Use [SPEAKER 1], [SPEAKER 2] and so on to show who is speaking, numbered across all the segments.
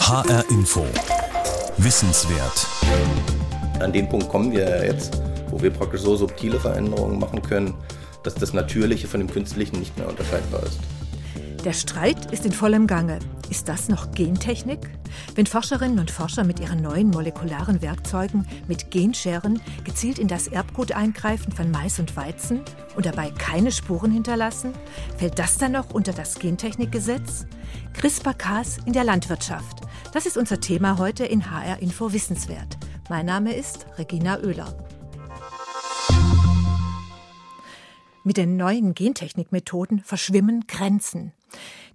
[SPEAKER 1] HR Info. Wissenswert.
[SPEAKER 2] An den Punkt kommen wir ja jetzt, wo wir praktisch so subtile Veränderungen machen können, dass das Natürliche von dem Künstlichen nicht mehr unterscheidbar ist.
[SPEAKER 3] Der Streit ist in vollem Gange. Ist das noch Gentechnik? Wenn Forscherinnen und Forscher mit ihren neuen molekularen Werkzeugen mit Genscheren gezielt in das Erbgut eingreifen von Mais und Weizen und dabei keine Spuren hinterlassen, fällt das dann noch unter das Gentechnikgesetz? CRISPR-Cas in der Landwirtschaft. Das ist unser Thema heute in HR Info Wissenswert. Mein Name ist Regina Oehler. Mit den neuen Gentechnikmethoden verschwimmen Grenzen.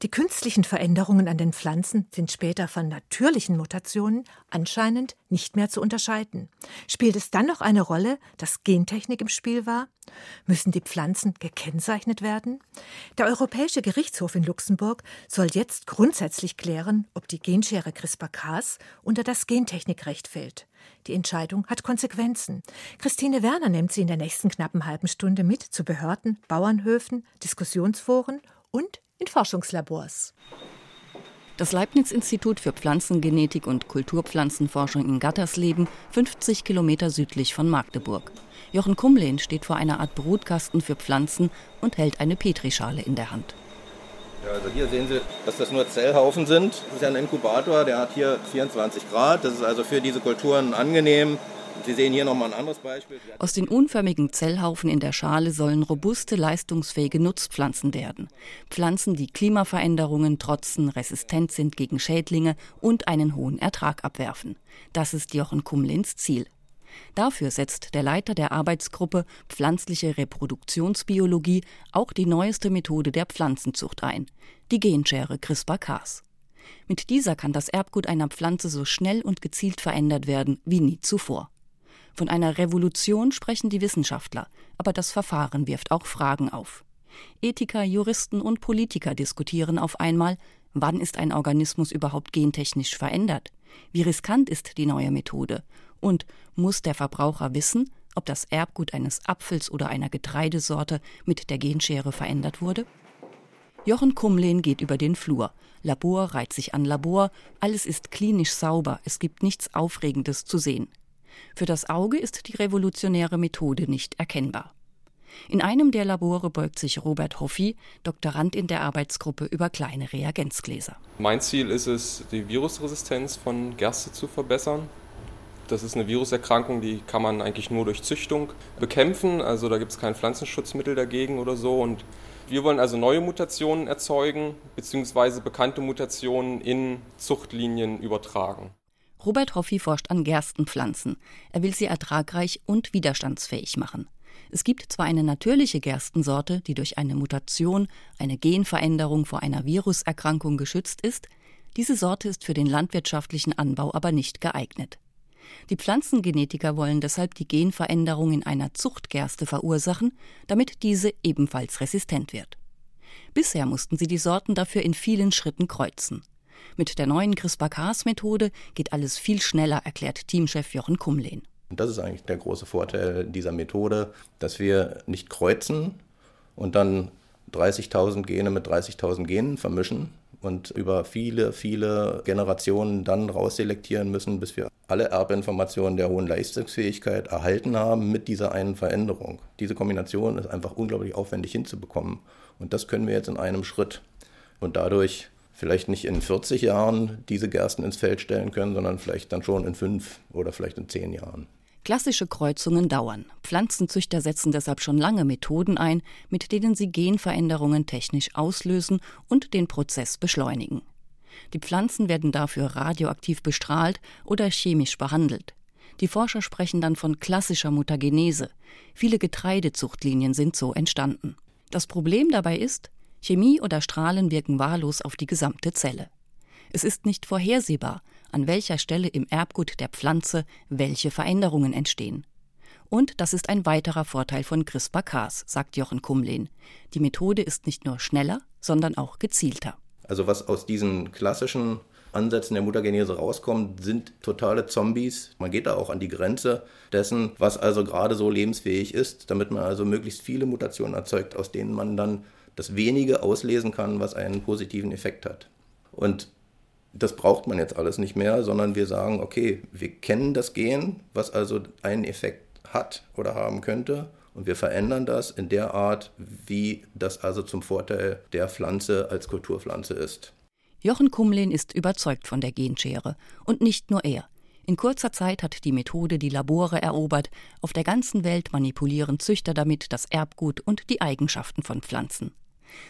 [SPEAKER 3] Die künstlichen Veränderungen an den Pflanzen sind später von natürlichen Mutationen anscheinend nicht mehr zu unterscheiden. Spielt es dann noch eine Rolle, dass Gentechnik im Spiel war? Müssen die Pflanzen gekennzeichnet werden? Der Europäische Gerichtshof in Luxemburg soll jetzt grundsätzlich klären, ob die Genschere CRISPR-Cas unter das Gentechnikrecht fällt. Die Entscheidung hat Konsequenzen. Christine Werner nimmt sie in der nächsten knappen halben Stunde mit zu Behörden, Bauernhöfen, Diskussionsforen und in Forschungslabors.
[SPEAKER 4] Das Leibniz-Institut für Pflanzengenetik und Kulturpflanzenforschung in Gattersleben, 50 Kilometer südlich von Magdeburg. Jochen Kumlehn steht vor einer Art Brutkasten für Pflanzen und hält eine Petrischale in der Hand.
[SPEAKER 2] Ja, also hier sehen Sie, dass das nur Zellhaufen sind. Das ist ja ein Inkubator, der hat hier 24 Grad. Das ist also für diese Kulturen angenehm. Sie sehen hier nochmal ein anderes Beispiel.
[SPEAKER 4] Aus den unförmigen Zellhaufen in der Schale sollen robuste, leistungsfähige Nutzpflanzen werden. Pflanzen, die Klimaveränderungen trotzen, resistent sind gegen Schädlinge und einen hohen Ertrag abwerfen. Das ist Jochen Kumlins Ziel. Dafür setzt der Leiter der Arbeitsgruppe Pflanzliche Reproduktionsbiologie auch die neueste Methode der Pflanzenzucht ein, die Genschere CRISPR-Cas. Mit dieser kann das Erbgut einer Pflanze so schnell und gezielt verändert werden wie nie zuvor. Von einer Revolution sprechen die Wissenschaftler, aber das Verfahren wirft auch Fragen auf. Ethiker, Juristen und Politiker diskutieren auf einmal, wann ist ein Organismus überhaupt gentechnisch verändert? Wie riskant ist die neue Methode? Und muss der Verbraucher wissen, ob das Erbgut eines Apfels oder einer Getreidesorte mit der Genschere verändert wurde? Jochen Kumlehn geht über den Flur. Labor reiht sich an Labor, alles ist klinisch sauber, es gibt nichts Aufregendes zu sehen. Für das Auge ist die revolutionäre Methode nicht erkennbar. In einem der Labore beugt sich Robert Hoffi, Doktorand in der Arbeitsgruppe über kleine Reagenzgläser.
[SPEAKER 5] Mein Ziel ist es, die Virusresistenz von Gerste zu verbessern. Das ist eine Viruserkrankung, die kann man eigentlich nur durch Züchtung bekämpfen. Also da gibt es kein Pflanzenschutzmittel dagegen oder so. Und wir wollen also neue Mutationen erzeugen, beziehungsweise bekannte Mutationen in Zuchtlinien übertragen.
[SPEAKER 4] Robert Hoffi forscht an Gerstenpflanzen. Er will sie ertragreich und widerstandsfähig machen. Es gibt zwar eine natürliche Gerstensorte, die durch eine Mutation, eine Genveränderung vor einer Viruserkrankung geschützt ist, diese Sorte ist für den landwirtschaftlichen Anbau aber nicht geeignet. Die Pflanzengenetiker wollen deshalb die Genveränderung in einer Zuchtgerste verursachen, damit diese ebenfalls resistent wird. Bisher mussten sie die Sorten dafür in vielen Schritten kreuzen. Mit der neuen CRISPR-Cas-Methode geht alles viel schneller, erklärt Teamchef Jochen Kumlehn.
[SPEAKER 2] Das ist eigentlich der große Vorteil dieser Methode, dass wir nicht kreuzen und dann 30.000 Gene mit 30.000 Genen vermischen und über viele, viele Generationen dann rausselektieren müssen, bis wir alle Erbinformationen der hohen Leistungsfähigkeit erhalten haben mit dieser einen Veränderung. Diese Kombination ist einfach unglaublich aufwendig hinzubekommen. Und das können wir jetzt in einem Schritt. Und dadurch vielleicht nicht in 40 Jahren diese Gersten ins Feld stellen können, sondern vielleicht dann schon in fünf oder vielleicht in zehn Jahren.
[SPEAKER 4] Klassische Kreuzungen dauern. Pflanzenzüchter setzen deshalb schon lange Methoden ein, mit denen sie Genveränderungen technisch auslösen und den Prozess beschleunigen. Die Pflanzen werden dafür radioaktiv bestrahlt oder chemisch behandelt. Die Forscher sprechen dann von klassischer Mutagenese. Viele Getreidezuchtlinien sind so entstanden. Das Problem dabei ist, Chemie oder Strahlen wirken wahllos auf die gesamte Zelle. Es ist nicht vorhersehbar, an welcher Stelle im Erbgut der Pflanze welche Veränderungen entstehen. Und das ist ein weiterer Vorteil von CRISPR-Cas, sagt Jochen Kumlehn. Die Methode ist nicht nur schneller, sondern auch gezielter.
[SPEAKER 2] Also was aus diesen klassischen Ansätzen der Mutagenese rauskommt, sind totale Zombies. Man geht da auch an die Grenze dessen, was also gerade so lebensfähig ist, damit man also möglichst viele Mutationen erzeugt, aus denen man dann das wenige auslesen kann, was einen positiven Effekt hat. Und Das braucht man jetzt alles nicht mehr, sondern wir sagen, okay, wir kennen das Gen, was also einen Effekt hat oder haben könnte. Und wir verändern das in der Art, wie das also zum Vorteil der Pflanze als Kulturpflanze ist.
[SPEAKER 4] Jochen Kumlin ist überzeugt von der Genschere. Und nicht nur er. In kurzer Zeit hat die Methode die Labore erobert. Auf der ganzen Welt manipulieren Züchter damit das Erbgut und die Eigenschaften von Pflanzen.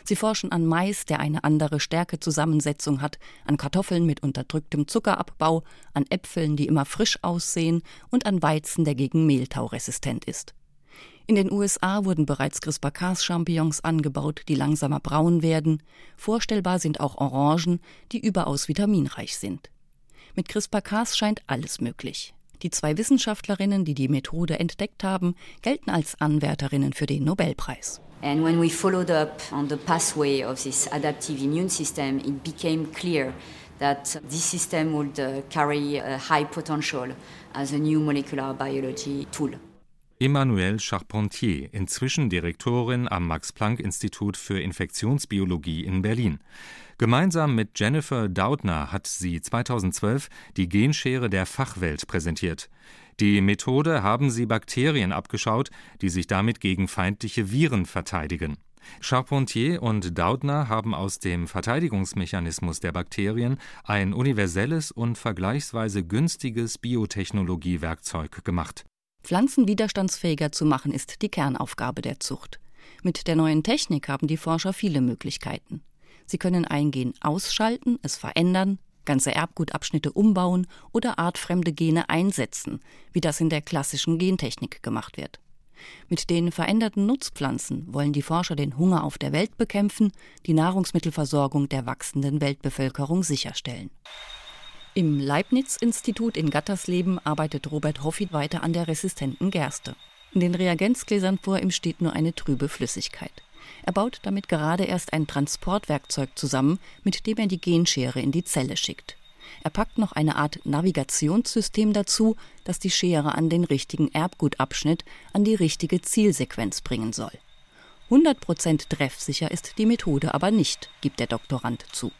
[SPEAKER 4] Sie forschen an Mais, der eine andere Stärkezusammensetzung hat, an Kartoffeln mit unterdrücktem Zuckerabbau, an Äpfeln, die immer frisch aussehen und an Weizen, der gegen Mehltau resistent ist. In den USA wurden bereits CRISPR-Cas-Champignons angebaut, die langsamer braun werden. Vorstellbar sind auch Orangen, die überaus vitaminreich sind. Mit CRISPR-Cas scheint alles möglich. Die zwei Wissenschaftlerinnen, die die Methode entdeckt haben, gelten als Anwärterinnen für den Nobelpreis.
[SPEAKER 6] And when we followed up on the pathway of this adaptive immune system, it became clear that this system would uh, carry a high potential as a new molecular biology tool.
[SPEAKER 7] Emmanuelle Charpentier, inzwischen Direktorin am Max-Planck-Institut für Infektionsbiologie in Berlin. Gemeinsam mit Jennifer Doudna hat sie 2012 die Genschere der Fachwelt präsentiert. Die Methode haben sie Bakterien abgeschaut, die sich damit gegen feindliche Viren verteidigen. Charpentier und Doudna haben aus dem Verteidigungsmechanismus der Bakterien ein universelles und vergleichsweise günstiges Biotechnologiewerkzeug gemacht.
[SPEAKER 4] Pflanzen widerstandsfähiger zu machen ist die Kernaufgabe der Zucht. Mit der neuen Technik haben die Forscher viele Möglichkeiten. Sie können ein Gen ausschalten, es verändern, ganze Erbgutabschnitte umbauen oder artfremde Gene einsetzen, wie das in der klassischen Gentechnik gemacht wird. Mit den veränderten Nutzpflanzen wollen die Forscher den Hunger auf der Welt bekämpfen, die Nahrungsmittelversorgung der wachsenden Weltbevölkerung sicherstellen. Im Leibniz-Institut in Gattersleben arbeitet Robert Hoffied weiter an der resistenten Gerste. In den Reagenzgläsern vor ihm steht nur eine trübe Flüssigkeit. Er baut damit gerade erst ein Transportwerkzeug zusammen, mit dem er die Genschere in die Zelle schickt. Er packt noch eine Art Navigationssystem dazu, das die Schere an den richtigen Erbgutabschnitt, an die richtige Zielsequenz bringen soll. 100% treffsicher ist die Methode aber nicht, gibt der Doktorand zu.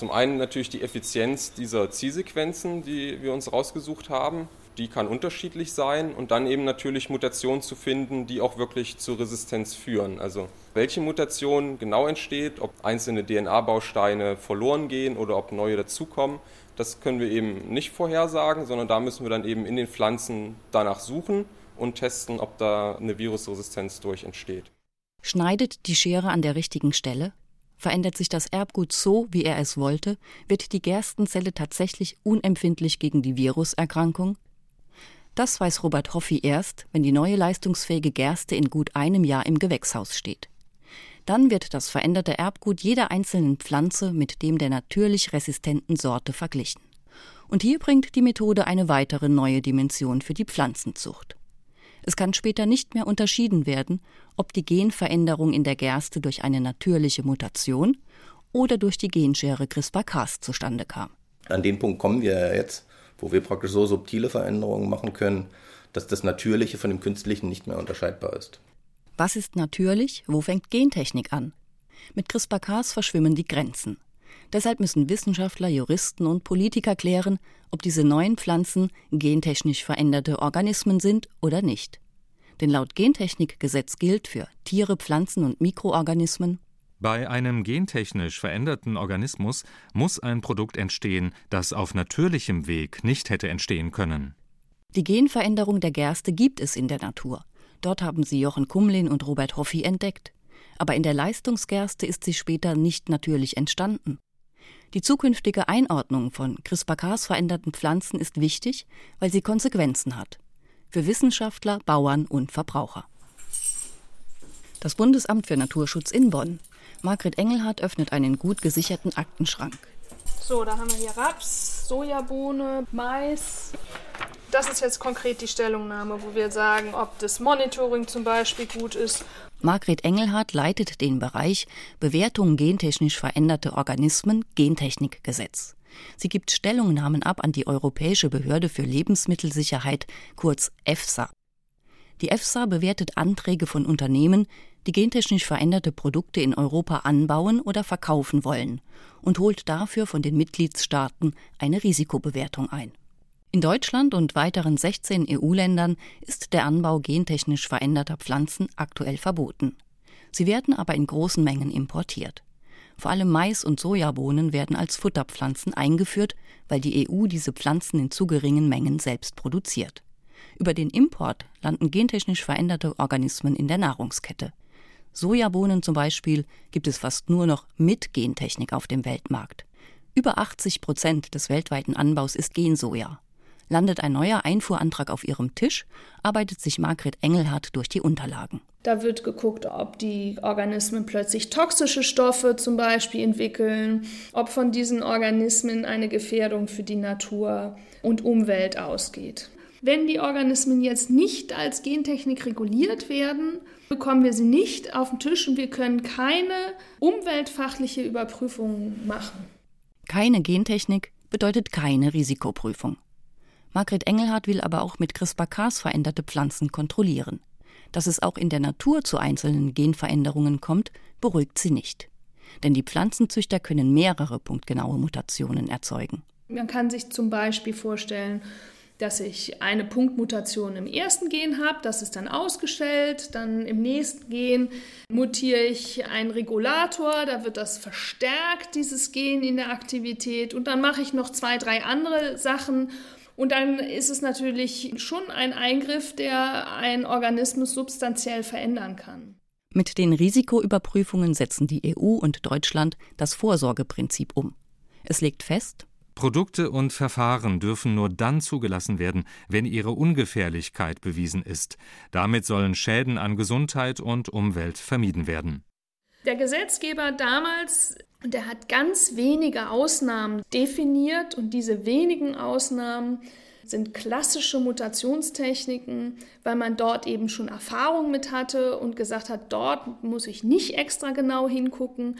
[SPEAKER 5] Zum einen natürlich die Effizienz dieser Zielsequenzen, die wir uns rausgesucht haben die kann unterschiedlich sein und dann eben natürlich Mutationen zu finden, die auch wirklich zu Resistenz führen. Also welche Mutation genau entsteht, ob einzelne DNA-Bausteine verloren gehen oder ob neue dazukommen, das können wir eben nicht vorhersagen, sondern da müssen wir dann eben in den Pflanzen danach suchen und testen, ob da eine Virusresistenz durch entsteht.
[SPEAKER 4] Schneidet die Schere an der richtigen Stelle? Verändert sich das Erbgut so, wie er es wollte? Wird die Gerstenzelle tatsächlich unempfindlich gegen die Viruserkrankung? Das weiß Robert Hoffi erst, wenn die neue leistungsfähige Gerste in gut einem Jahr im Gewächshaus steht. Dann wird das veränderte Erbgut jeder einzelnen Pflanze mit dem der natürlich resistenten Sorte verglichen. Und hier bringt die Methode eine weitere neue Dimension für die Pflanzenzucht. Es kann später nicht mehr unterschieden werden, ob die Genveränderung in der Gerste durch eine natürliche Mutation oder durch die Genschere CRISPR-Cas zustande kam.
[SPEAKER 2] An den Punkt kommen wir ja jetzt, wo wir praktisch so subtile Veränderungen machen können, dass das Natürliche von dem Künstlichen nicht mehr unterscheidbar ist.
[SPEAKER 4] Was ist natürlich? Wo fängt Gentechnik an? Mit CRISPR-Cas verschwimmen die Grenzen. Deshalb müssen Wissenschaftler, Juristen und Politiker klären, ob diese neuen Pflanzen gentechnisch veränderte Organismen sind oder nicht. Denn laut Gentechnikgesetz gilt für Tiere, Pflanzen und Mikroorganismen
[SPEAKER 7] bei einem gentechnisch veränderten Organismus muss ein Produkt entstehen, das auf natürlichem Weg nicht hätte entstehen können.
[SPEAKER 4] Die Genveränderung der Gerste gibt es in der Natur. Dort haben sie Jochen Kumlin und Robert Hoffi entdeckt. Aber in der Leistungsgerste ist sie später nicht natürlich entstanden. Die zukünftige Einordnung von CRISPR-Cas veränderten Pflanzen ist wichtig, weil sie Konsequenzen hat. Für Wissenschaftler, Bauern und Verbraucher. Das Bundesamt für Naturschutz in Bonn Margret Engelhardt öffnet einen gut gesicherten Aktenschrank.
[SPEAKER 8] So, da haben wir hier Raps, Sojabohne, Mais. Das ist jetzt konkret die Stellungnahme, wo wir sagen, ob das Monitoring zum Beispiel gut ist.
[SPEAKER 4] Margret Engelhardt leitet den Bereich Bewertung gentechnisch veränderte Organismen Gentechnikgesetz. Sie gibt Stellungnahmen ab an die Europäische Behörde für Lebensmittelsicherheit, kurz EFSA. Die EFSA bewertet Anträge von Unternehmen, die gentechnisch veränderte Produkte in Europa anbauen oder verkaufen wollen und holt dafür von den Mitgliedstaaten eine Risikobewertung ein. In Deutschland und weiteren 16 EU-Ländern ist der Anbau gentechnisch veränderter Pflanzen aktuell verboten. Sie werden aber in großen Mengen importiert. Vor allem Mais und Sojabohnen werden als Futterpflanzen eingeführt, weil die EU diese Pflanzen in zu geringen Mengen selbst produziert. Über den Import landen gentechnisch veränderte Organismen in der Nahrungskette. Sojabohnen zum Beispiel gibt es fast nur noch mit Gentechnik auf dem Weltmarkt. Über 80 Prozent des weltweiten Anbaus ist Gensoja. Landet ein neuer Einfuhrantrag auf ihrem Tisch, arbeitet sich Margret Engelhardt durch die Unterlagen.
[SPEAKER 8] Da wird geguckt, ob die Organismen plötzlich toxische Stoffe zum Beispiel entwickeln, ob von diesen Organismen eine Gefährdung für die Natur und Umwelt ausgeht. Wenn die Organismen jetzt nicht als Gentechnik reguliert werden, bekommen wir sie nicht auf den Tisch und wir können keine umweltfachliche Überprüfung machen.
[SPEAKER 4] Keine Gentechnik bedeutet keine Risikoprüfung. Margret Engelhardt will aber auch mit CRISPR-Cas veränderte Pflanzen kontrollieren. Dass es auch in der Natur zu einzelnen Genveränderungen kommt, beruhigt sie nicht. Denn die Pflanzenzüchter können mehrere punktgenaue Mutationen erzeugen.
[SPEAKER 8] Man kann sich zum Beispiel vorstellen, dass ich eine Punktmutation im ersten Gen habe, das ist dann ausgestellt, dann im nächsten Gen mutiere ich einen Regulator, da wird das verstärkt, dieses Gen in der Aktivität und dann mache ich noch zwei, drei andere Sachen und dann ist es natürlich schon ein Eingriff, der einen Organismus substanziell verändern kann.
[SPEAKER 4] Mit den Risikoüberprüfungen setzen die EU und Deutschland das Vorsorgeprinzip um. Es legt fest,
[SPEAKER 7] Produkte und Verfahren dürfen nur dann zugelassen werden, wenn ihre Ungefährlichkeit bewiesen ist. Damit sollen Schäden an Gesundheit und Umwelt vermieden werden.
[SPEAKER 8] Der Gesetzgeber damals, der hat ganz wenige Ausnahmen definiert und diese wenigen Ausnahmen sind klassische Mutationstechniken, weil man dort eben schon Erfahrung mit hatte und gesagt hat, dort muss ich nicht extra genau hingucken.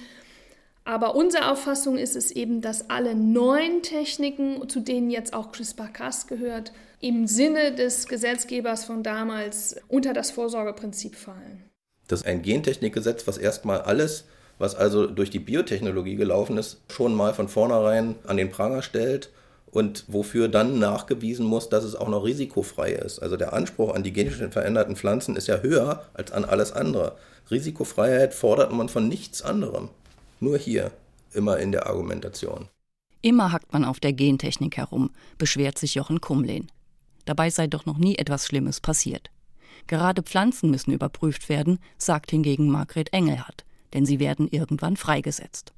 [SPEAKER 8] Aber unsere Auffassung ist es eben, dass alle neuen Techniken, zu denen jetzt auch CRISPR-Cas gehört, im Sinne des Gesetzgebers von damals unter das Vorsorgeprinzip fallen.
[SPEAKER 2] Das ist ein Gentechnikgesetz, was erstmal alles, was also durch die Biotechnologie gelaufen ist, schon mal von vornherein an den Pranger stellt und wofür dann nachgewiesen muss, dass es auch noch risikofrei ist. Also der Anspruch an die genetisch veränderten Pflanzen ist ja höher als an alles andere. Risikofreiheit fordert man von nichts anderem. Nur hier, immer in der Argumentation.
[SPEAKER 4] Immer hackt man auf der Gentechnik herum, beschwert sich Jochen Kumlehn. Dabei sei doch noch nie etwas Schlimmes passiert. Gerade Pflanzen müssen überprüft werden, sagt hingegen Margret Engelhardt, denn sie werden irgendwann freigesetzt.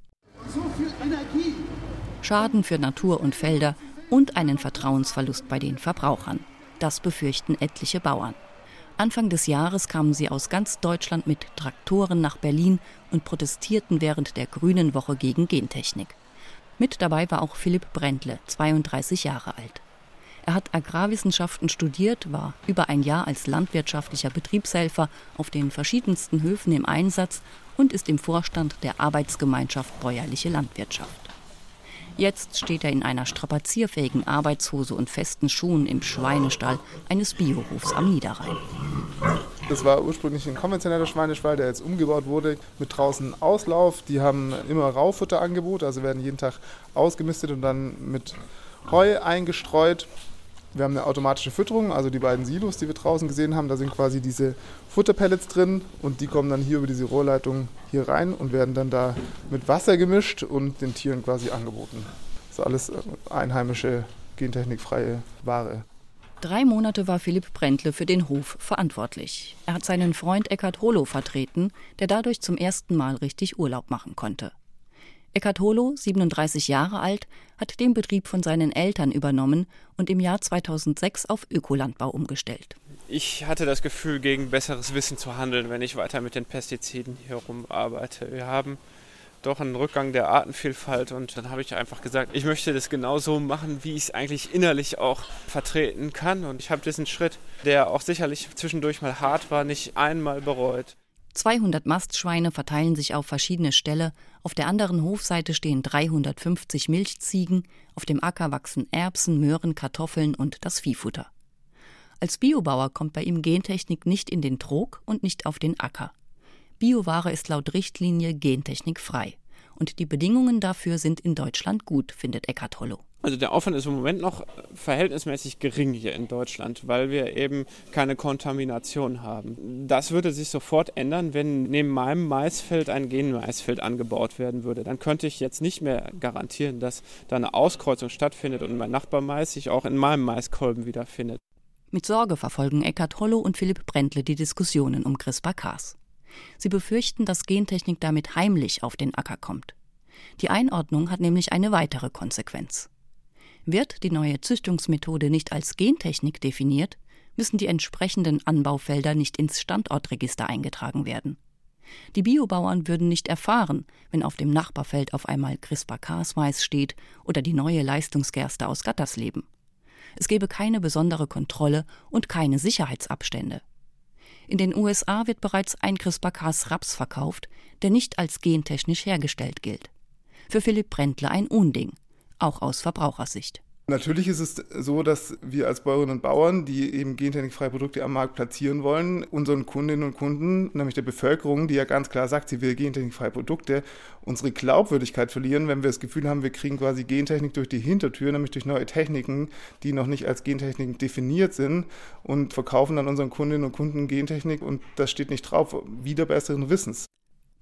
[SPEAKER 4] Schaden für Natur und Felder und einen Vertrauensverlust bei den Verbrauchern. Das befürchten etliche Bauern. Anfang des Jahres kamen sie aus ganz Deutschland mit Traktoren nach Berlin und protestierten während der Grünen Woche gegen Gentechnik. Mit dabei war auch Philipp Brändle, 32 Jahre alt. Er hat Agrarwissenschaften studiert, war über ein Jahr als landwirtschaftlicher Betriebshelfer auf den verschiedensten Höfen im Einsatz und ist im Vorstand der Arbeitsgemeinschaft Bäuerliche Landwirtschaft. Jetzt steht er in einer strapazierfähigen Arbeitshose und festen Schuhen im Schweinestall eines Biohofs am Niederrhein.
[SPEAKER 9] Das war ursprünglich ein konventioneller Schweinestall, der jetzt umgebaut wurde mit draußen Auslauf. Die haben immer Rauffutterangebot, also werden jeden Tag ausgemistet und dann mit Heu eingestreut. Wir haben eine automatische Fütterung, also die beiden Silos, die wir draußen gesehen haben, da sind quasi diese Futterpellets drin und die kommen dann hier über diese Rohrleitung hier rein und werden dann da mit Wasser gemischt und den Tieren quasi angeboten. Das ist alles äh, einheimische, gentechnikfreie Ware.
[SPEAKER 4] Drei Monate war Philipp Brändle für den Hof verantwortlich. Er hat seinen Freund Eckhard Holo vertreten, der dadurch zum ersten Mal richtig Urlaub machen konnte. Eckhard Holo, 37 Jahre alt, hat den Betrieb von seinen Eltern übernommen und im Jahr 2006 auf Ökolandbau umgestellt.
[SPEAKER 10] Ich hatte das Gefühl, gegen besseres Wissen zu handeln, wenn ich weiter mit den Pestiziden hier rumarbeite. Wir haben doch einen Rückgang der Artenvielfalt und dann habe ich einfach gesagt, ich möchte das genauso machen, wie ich es eigentlich innerlich auch vertreten kann und ich habe diesen Schritt, der auch sicherlich zwischendurch mal hart war, nicht einmal bereut.
[SPEAKER 4] 200 Mastschweine verteilen sich auf verschiedene Ställe, auf der anderen Hofseite stehen 350 Milchziegen, auf dem Acker wachsen Erbsen, Möhren, Kartoffeln und das Viehfutter. Als Biobauer kommt bei ihm Gentechnik nicht in den Trog und nicht auf den Acker. Bioware ist laut Richtlinie gentechnikfrei. Und die Bedingungen dafür sind in Deutschland gut, findet Eckhard Hollow.
[SPEAKER 10] Also der Aufwand ist im Moment noch verhältnismäßig gering hier in Deutschland, weil wir eben keine Kontamination haben. Das würde sich sofort ändern, wenn neben meinem Maisfeld ein Genmaisfeld angebaut werden würde. Dann könnte ich jetzt nicht mehr garantieren, dass da eine Auskreuzung stattfindet und mein Nachbarmais sich auch in meinem Maiskolben wiederfindet.
[SPEAKER 4] Mit Sorge verfolgen Eckhard Hollow und Philipp Brentle die Diskussionen um CRISPR-Cas. Sie befürchten, dass Gentechnik damit heimlich auf den Acker kommt. Die Einordnung hat nämlich eine weitere Konsequenz. Wird die neue Züchtungsmethode nicht als Gentechnik definiert, müssen die entsprechenden Anbaufelder nicht ins Standortregister eingetragen werden. Die Biobauern würden nicht erfahren, wenn auf dem Nachbarfeld auf einmal CRISPR-Cas-Mais steht oder die neue Leistungsgerste aus Gattersleben. Es gäbe keine besondere Kontrolle und keine Sicherheitsabstände. In den USA wird bereits ein CRISPR-Cas-Raps verkauft, der nicht als gentechnisch hergestellt gilt. Für Philipp Brändle ein Unding auch aus Verbrauchersicht.
[SPEAKER 9] Natürlich ist es so, dass wir als Bäuerinnen und Bauern, die eben gentechnikfreie Produkte am Markt platzieren wollen, unseren Kundinnen und Kunden, nämlich der Bevölkerung, die ja ganz klar sagt, sie will gentechnikfreie Produkte, unsere Glaubwürdigkeit verlieren, wenn wir das Gefühl haben, wir kriegen quasi Gentechnik durch die Hintertür, nämlich durch neue Techniken, die noch nicht als Gentechnik definiert sind und verkaufen dann unseren Kundinnen und Kunden Gentechnik und das steht nicht drauf, wieder besseren Wissens.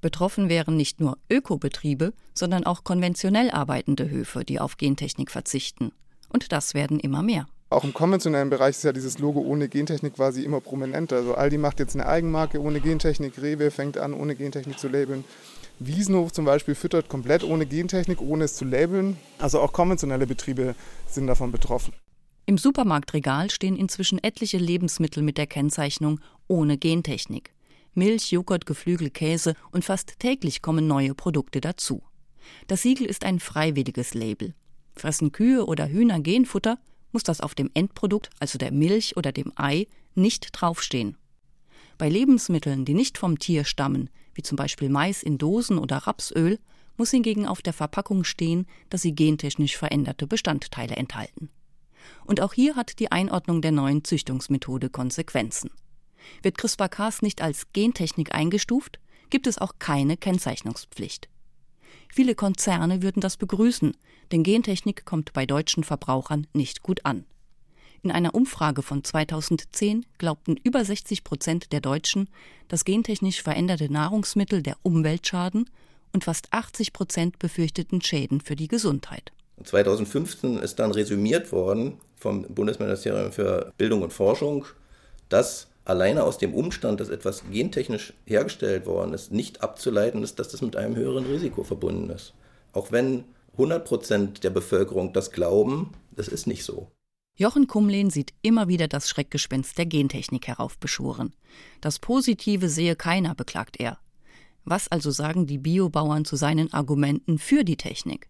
[SPEAKER 4] Betroffen wären nicht nur Ökobetriebe, sondern auch konventionell arbeitende Höfe, die auf Gentechnik verzichten. Und das werden immer mehr.
[SPEAKER 9] Auch im konventionellen Bereich ist ja dieses Logo ohne Gentechnik quasi immer prominenter. Also Aldi macht jetzt eine Eigenmarke ohne Gentechnik, Rewe fängt an, ohne Gentechnik zu labeln. Wiesenhof zum Beispiel füttert komplett ohne Gentechnik, ohne es zu labeln. Also auch konventionelle Betriebe sind davon betroffen.
[SPEAKER 4] Im Supermarktregal stehen inzwischen etliche Lebensmittel mit der Kennzeichnung ohne Gentechnik. Milch, Joghurt, Geflügel, Käse und fast täglich kommen neue Produkte dazu. Das Siegel ist ein freiwilliges Label. Fressen Kühe oder Hühner Genfutter, muss das auf dem Endprodukt, also der Milch oder dem Ei, nicht draufstehen. Bei Lebensmitteln, die nicht vom Tier stammen, wie zum Beispiel Mais in Dosen oder Rapsöl, muss hingegen auf der Verpackung stehen, dass sie gentechnisch veränderte Bestandteile enthalten. Und auch hier hat die Einordnung der neuen Züchtungsmethode Konsequenzen. Wird CRISPR-Cas nicht als Gentechnik eingestuft, gibt es auch keine Kennzeichnungspflicht. Viele Konzerne würden das begrüßen, denn Gentechnik kommt bei deutschen Verbrauchern nicht gut an. In einer Umfrage von 2010 glaubten über 60 Prozent der Deutschen, dass gentechnisch veränderte Nahrungsmittel der Umwelt schaden und fast 80 Prozent befürchteten Schäden für die Gesundheit.
[SPEAKER 2] 2015 ist dann resümiert worden vom Bundesministerium für Bildung und Forschung, dass alleine aus dem Umstand, dass etwas gentechnisch hergestellt worden ist, nicht abzuleiten ist, dass das mit einem höheren Risiko verbunden ist. Auch wenn 100 Prozent der Bevölkerung das glauben, das ist nicht so.
[SPEAKER 4] Jochen Kumlehn sieht immer wieder das Schreckgespenst der Gentechnik heraufbeschworen. Das Positive sehe keiner, beklagt er. Was also sagen die Biobauern zu seinen Argumenten für die Technik?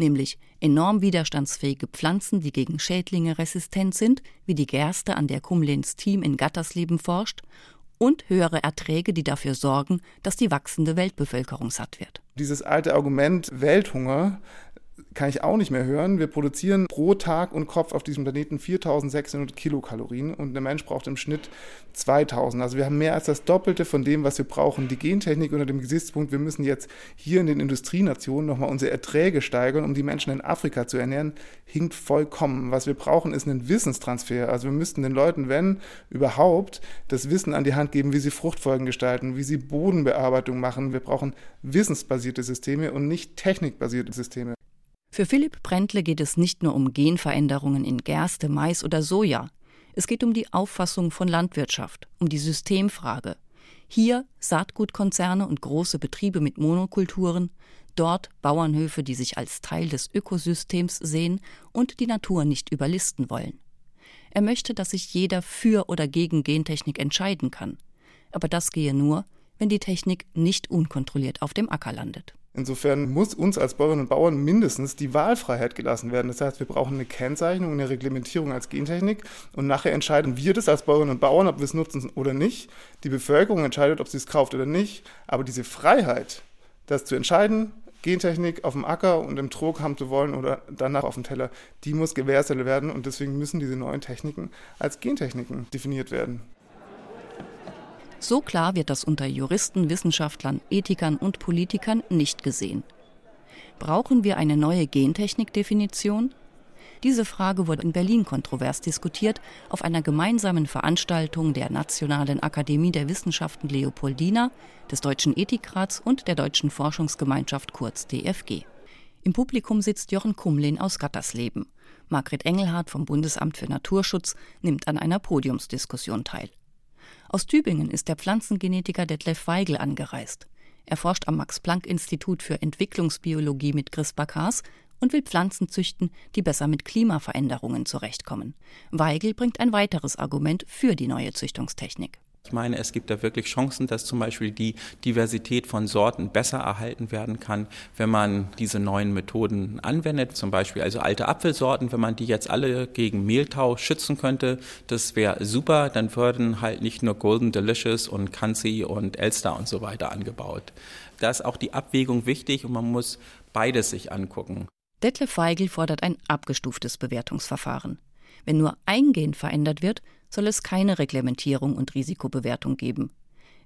[SPEAKER 4] Nämlich enorm widerstandsfähige Pflanzen, die gegen Schädlinge resistent sind, wie die Gerste, an der Kumlins Team in Gattersleben forscht, und höhere Erträge, die dafür sorgen, dass die wachsende Weltbevölkerung satt wird.
[SPEAKER 9] Dieses alte Argument Welthunger kann ich auch nicht mehr hören. Wir produzieren pro Tag und Kopf auf diesem Planeten 4600 Kilokalorien und der Mensch braucht im Schnitt 2000. Also wir haben mehr als das Doppelte von dem, was wir brauchen. Die Gentechnik unter dem Gesichtspunkt, wir müssen jetzt hier in den Industrienationen nochmal unsere Erträge steigern, um die Menschen in Afrika zu ernähren, hinkt vollkommen. Was wir brauchen, ist einen Wissenstransfer. Also wir müssten den Leuten, wenn überhaupt, das Wissen an die Hand geben, wie sie Fruchtfolgen gestalten, wie sie Bodenbearbeitung machen. Wir brauchen wissensbasierte Systeme und nicht technikbasierte Systeme.
[SPEAKER 4] Für Philipp Brentle geht es nicht nur um Genveränderungen in Gerste, Mais oder Soja. Es geht um die Auffassung von Landwirtschaft, um die Systemfrage. Hier Saatgutkonzerne und große Betriebe mit Monokulturen, dort Bauernhöfe, die sich als Teil des Ökosystems sehen und die Natur nicht überlisten wollen. Er möchte, dass sich jeder für oder gegen Gentechnik entscheiden kann. Aber das gehe nur, wenn die Technik nicht unkontrolliert auf dem Acker landet.
[SPEAKER 9] Insofern muss uns als Bäuerinnen und Bauern mindestens die Wahlfreiheit gelassen werden. Das heißt, wir brauchen eine Kennzeichnung, eine Reglementierung als Gentechnik und nachher entscheiden wir das als Bäuerinnen und Bauern, ob wir es nutzen oder nicht. Die Bevölkerung entscheidet, ob sie es kauft oder nicht. Aber diese Freiheit, das zu entscheiden, Gentechnik auf dem Acker und im Trog haben zu wollen oder danach auf dem Teller, die muss gewährleistet werden und deswegen müssen diese neuen Techniken als Gentechniken definiert werden.
[SPEAKER 4] So klar wird das unter Juristen, Wissenschaftlern, Ethikern und Politikern nicht gesehen. Brauchen wir eine neue Gentechnikdefinition? Diese Frage wurde in Berlin kontrovers diskutiert auf einer gemeinsamen Veranstaltung der Nationalen Akademie der Wissenschaften Leopoldina, des Deutschen Ethikrats und der Deutschen Forschungsgemeinschaft kurz DFG. Im Publikum sitzt Jochen Kumlin aus Gattersleben. Margret Engelhardt vom Bundesamt für Naturschutz nimmt an einer Podiumsdiskussion teil. Aus Tübingen ist der Pflanzengenetiker Detlef Weigel angereist. Er forscht am Max-Planck-Institut für Entwicklungsbiologie mit CRISPR-Cas und will Pflanzen züchten, die besser mit Klimaveränderungen zurechtkommen. Weigel bringt ein weiteres Argument für die neue Züchtungstechnik.
[SPEAKER 11] Ich meine, es gibt da wirklich Chancen, dass zum Beispiel die Diversität von Sorten besser erhalten werden kann, wenn man diese neuen Methoden anwendet. Zum Beispiel also alte Apfelsorten, wenn man die jetzt alle gegen Mehltau schützen könnte, das wäre super. Dann würden halt nicht nur Golden Delicious und Kanzi und Elster und so weiter angebaut. Da ist auch die Abwägung wichtig und man muss beides sich angucken.
[SPEAKER 4] Detlef Feigl fordert ein abgestuftes Bewertungsverfahren. Wenn nur ein Gen verändert wird, soll es keine Reglementierung und Risikobewertung geben.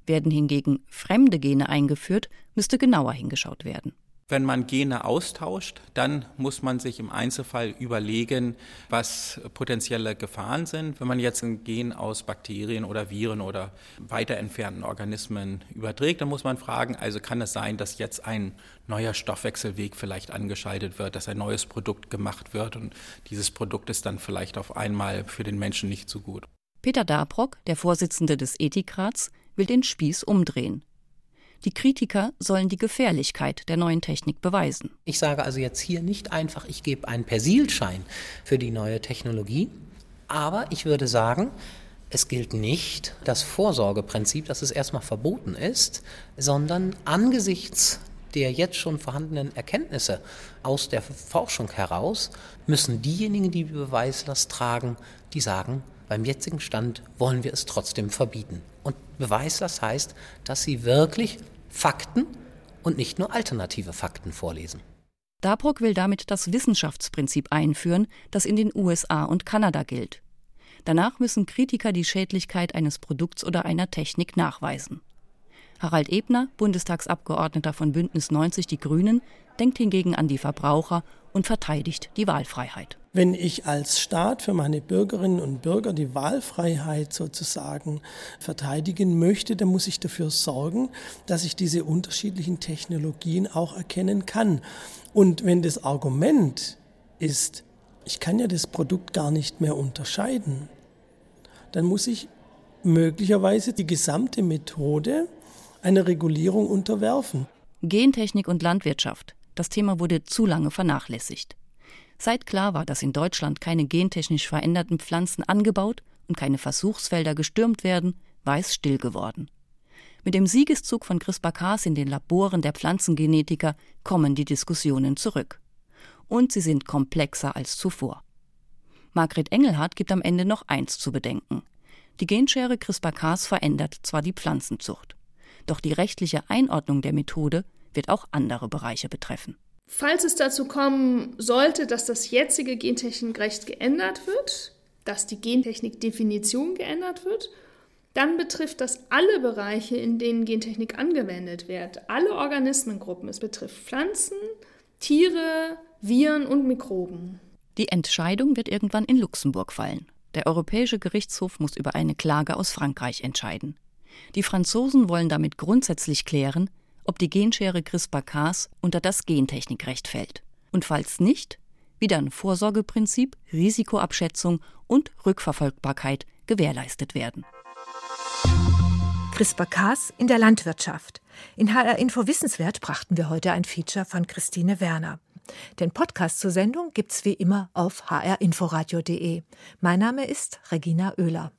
[SPEAKER 4] Werden hingegen fremde Gene eingeführt, müsste genauer hingeschaut werden.
[SPEAKER 11] Wenn man Gene austauscht, dann muss man sich im Einzelfall überlegen, was potenzielle Gefahren sind. Wenn man jetzt ein Gen aus Bakterien oder Viren oder weiter entfernten Organismen überträgt, dann muss man fragen, also kann es sein, dass jetzt ein neuer Stoffwechselweg vielleicht angeschaltet wird, dass ein neues Produkt gemacht wird und dieses Produkt ist dann vielleicht auf einmal für den Menschen nicht so gut.
[SPEAKER 4] Peter Dabrock, der Vorsitzende des Ethikrats, will den Spieß umdrehen. Die Kritiker sollen die Gefährlichkeit der neuen Technik beweisen.
[SPEAKER 12] Ich sage also jetzt hier nicht einfach, ich gebe einen Persilschein für die neue Technologie, aber ich würde sagen, es gilt nicht das Vorsorgeprinzip, dass es erstmal verboten ist, sondern angesichts der jetzt schon vorhandenen Erkenntnisse aus der Forschung heraus müssen diejenigen, die Beweislast tragen, die sagen, beim jetzigen Stand wollen wir es trotzdem verbieten. Und Beweislast heißt, dass sie wirklich Fakten und nicht nur alternative Fakten vorlesen.
[SPEAKER 4] Dabrock will damit das Wissenschaftsprinzip einführen, das in den USA und Kanada gilt. Danach müssen Kritiker die Schädlichkeit eines Produkts oder einer Technik nachweisen. Harald Ebner, Bundestagsabgeordneter von Bündnis 90 Die Grünen, denkt hingegen an die Verbraucher und verteidigt die Wahlfreiheit.
[SPEAKER 13] Wenn ich als Staat für meine Bürgerinnen und Bürger die Wahlfreiheit sozusagen verteidigen möchte, dann muss ich dafür sorgen, dass ich diese unterschiedlichen Technologien auch erkennen kann. Und wenn das Argument ist, ich kann ja das Produkt gar nicht mehr unterscheiden, dann muss ich möglicherweise die gesamte Methode einer Regulierung unterwerfen.
[SPEAKER 4] Gentechnik und Landwirtschaft. Das Thema wurde zu lange vernachlässigt. Seit klar war, dass in Deutschland keine gentechnisch veränderten Pflanzen angebaut und keine Versuchsfelder gestürmt werden, war es still geworden. Mit dem Siegeszug von CRISPR-Cas in den Laboren der Pflanzengenetiker kommen die Diskussionen zurück. Und sie sind komplexer als zuvor. Margret Engelhardt gibt am Ende noch eins zu bedenken. Die Genschere CRISPR-Cas verändert zwar die Pflanzenzucht, doch die rechtliche Einordnung der Methode wird auch andere Bereiche betreffen.
[SPEAKER 8] Falls es dazu kommen sollte, dass das jetzige Gentechnikrecht geändert wird, dass die Gentechnikdefinition geändert wird, dann betrifft das alle Bereiche, in denen Gentechnik angewendet wird, alle Organismengruppen. Es betrifft Pflanzen, Tiere, Viren und Mikroben.
[SPEAKER 4] Die Entscheidung wird irgendwann in Luxemburg fallen. Der Europäische Gerichtshof muss über eine Klage aus Frankreich entscheiden. Die Franzosen wollen damit grundsätzlich klären, ob die Genschere CRISPR-Cas unter das Gentechnikrecht fällt. Und falls nicht, wie dann Vorsorgeprinzip, Risikoabschätzung und Rückverfolgbarkeit gewährleistet werden.
[SPEAKER 3] CRISPR-Cas in der Landwirtschaft. In HR Info Wissenswert brachten wir heute ein Feature von Christine Werner. Den Podcast zur Sendung gibt's wie immer auf hrinforadio.de. Mein Name ist Regina Oehler.